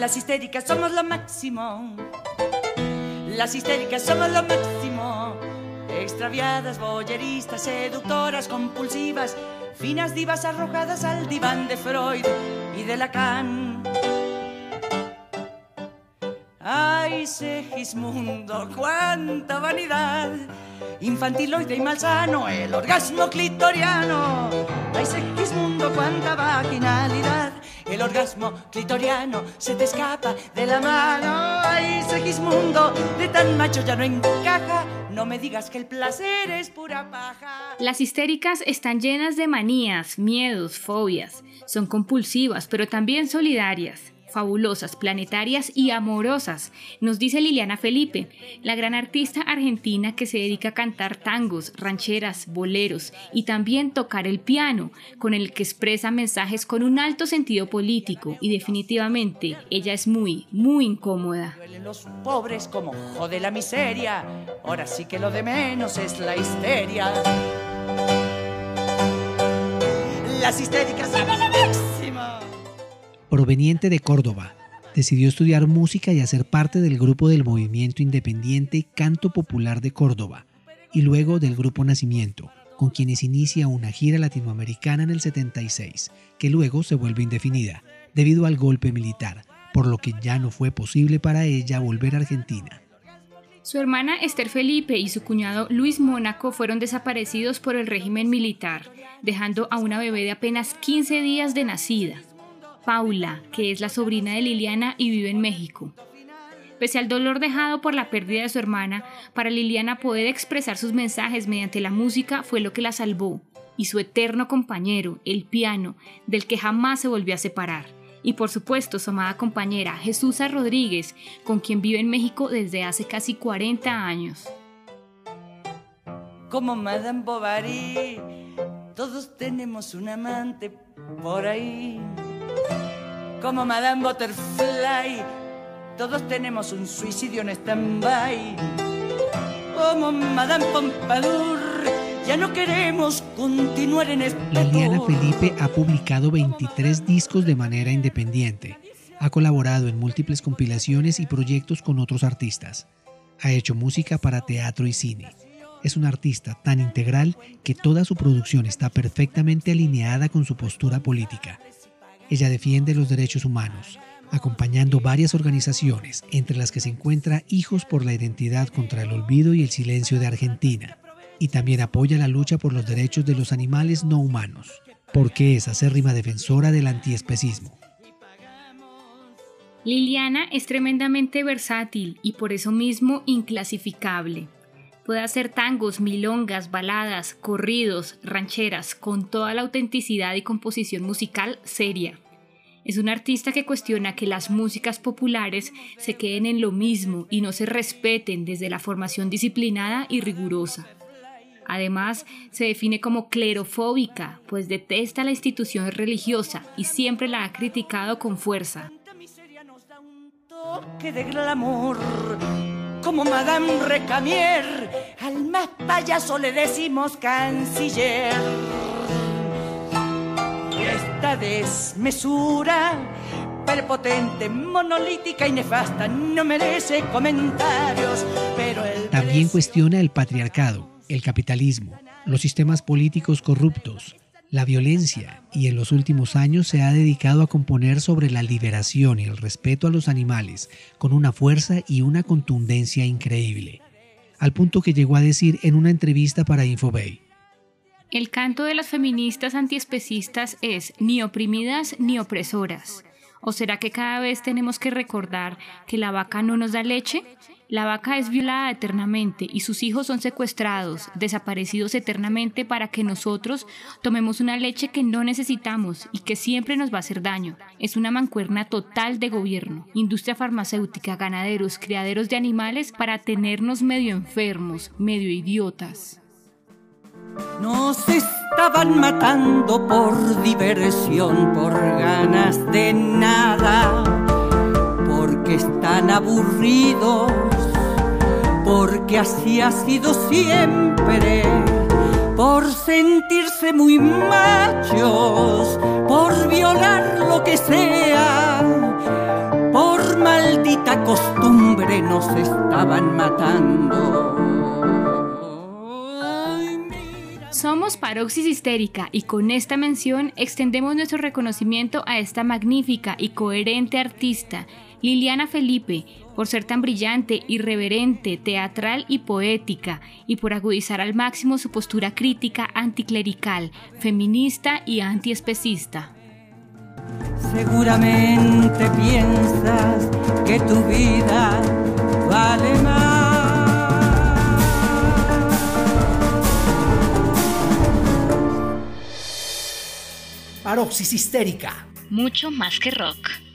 Las histéricas somos lo máximo. Las histéricas somos lo máximo. Extraviadas, boyeristas, seductoras, compulsivas, finas divas arrojadas al diván de Freud y de Lacan. Ay, Segismundo, cuánta vanidad, infantiloide y malsano, el orgasmo clitoriano. Ay, Segismundo, cuánta vaginalidad, el orgasmo clitoriano se te escapa de la mano. Ay, Segismundo, de tan macho ya no encaja. No me digas que el placer es pura paja. Las histéricas están llenas de manías, miedos, fobias. Son compulsivas, pero también solidarias fabulosas, planetarias y amorosas, nos dice Liliana Felipe, la gran artista argentina que se dedica a cantar tangos, rancheras, boleros y también tocar el piano, con el que expresa mensajes con un alto sentido político y definitivamente ella es muy, muy incómoda. Los pobres como jode la miseria, ahora sí que lo de menos es la histeria. Las histéricas máxima proveniente de Córdoba. Decidió estudiar música y hacer parte del grupo del movimiento independiente Canto Popular de Córdoba y luego del grupo Nacimiento, con quienes inicia una gira latinoamericana en el 76, que luego se vuelve indefinida debido al golpe militar, por lo que ya no fue posible para ella volver a Argentina. Su hermana Esther Felipe y su cuñado Luis Mónaco fueron desaparecidos por el régimen militar, dejando a una bebé de apenas 15 días de nacida. Paula, que es la sobrina de Liliana y vive en México. Pese al dolor dejado por la pérdida de su hermana, para Liliana poder expresar sus mensajes mediante la música fue lo que la salvó, y su eterno compañero, el piano, del que jamás se volvió a separar. Y por supuesto su amada compañera Jesús Rodríguez, con quien vive en México desde hace casi 40 años. Como Madame Bovary, todos tenemos un amante por ahí como Madame Butterfly. Todos tenemos un suicidio en stand-by. Como Madame Pompadour, ya no queremos continuar en este Liliana Felipe ha publicado 23 discos de manera independiente. Ha colaborado en múltiples compilaciones y proyectos con otros artistas. Ha hecho música para teatro y cine. Es una artista tan integral que toda su producción está perfectamente alineada con su postura política. Ella defiende los derechos humanos, acompañando varias organizaciones, entre las que se encuentra Hijos por la Identidad contra el Olvido y el Silencio de Argentina, y también apoya la lucha por los derechos de los animales no humanos, porque es acérrima defensora del antiespecismo. Liliana es tremendamente versátil y por eso mismo inclasificable. Puede hacer tangos, milongas, baladas, corridos, rancheras, con toda la autenticidad y composición musical seria. Es un artista que cuestiona que las músicas populares se queden en lo mismo y no se respeten desde la formación disciplinada y rigurosa. Además, se define como clerofóbica, pues detesta la institución religiosa y siempre la ha criticado con fuerza como Madame Recamier, al más payaso le decimos canciller. Esta desmesura, prepotente, monolítica y nefasta, no merece comentarios, pero el También cuestiona el patriarcado, el capitalismo, los sistemas políticos corruptos, la violencia y en los últimos años se ha dedicado a componer sobre la liberación y el respeto a los animales con una fuerza y una contundencia increíble, al punto que llegó a decir en una entrevista para Infobay. El canto de las feministas antiespecistas es ni oprimidas ni opresoras. ¿O será que cada vez tenemos que recordar que la vaca no nos da leche? La vaca es violada eternamente y sus hijos son secuestrados, desaparecidos eternamente para que nosotros tomemos una leche que no necesitamos y que siempre nos va a hacer daño. Es una mancuerna total de gobierno, industria farmacéutica, ganaderos, criaderos de animales para tenernos medio enfermos, medio idiotas. Nos estaban matando por diversión, por ganas de nada, porque están aburridos porque así ha sido siempre, por sentirse muy machos, por violar lo que sea, por costumbre nos estaban matando. Somos Paroxis Histérica y con esta mención extendemos nuestro reconocimiento a esta magnífica y coherente artista, Liliana Felipe, por ser tan brillante, irreverente, teatral y poética, y por agudizar al máximo su postura crítica anticlerical, feminista y antiespecista. Seguramente piensas que tu vida vale más. Paroxis histérica. Mucho más que rock.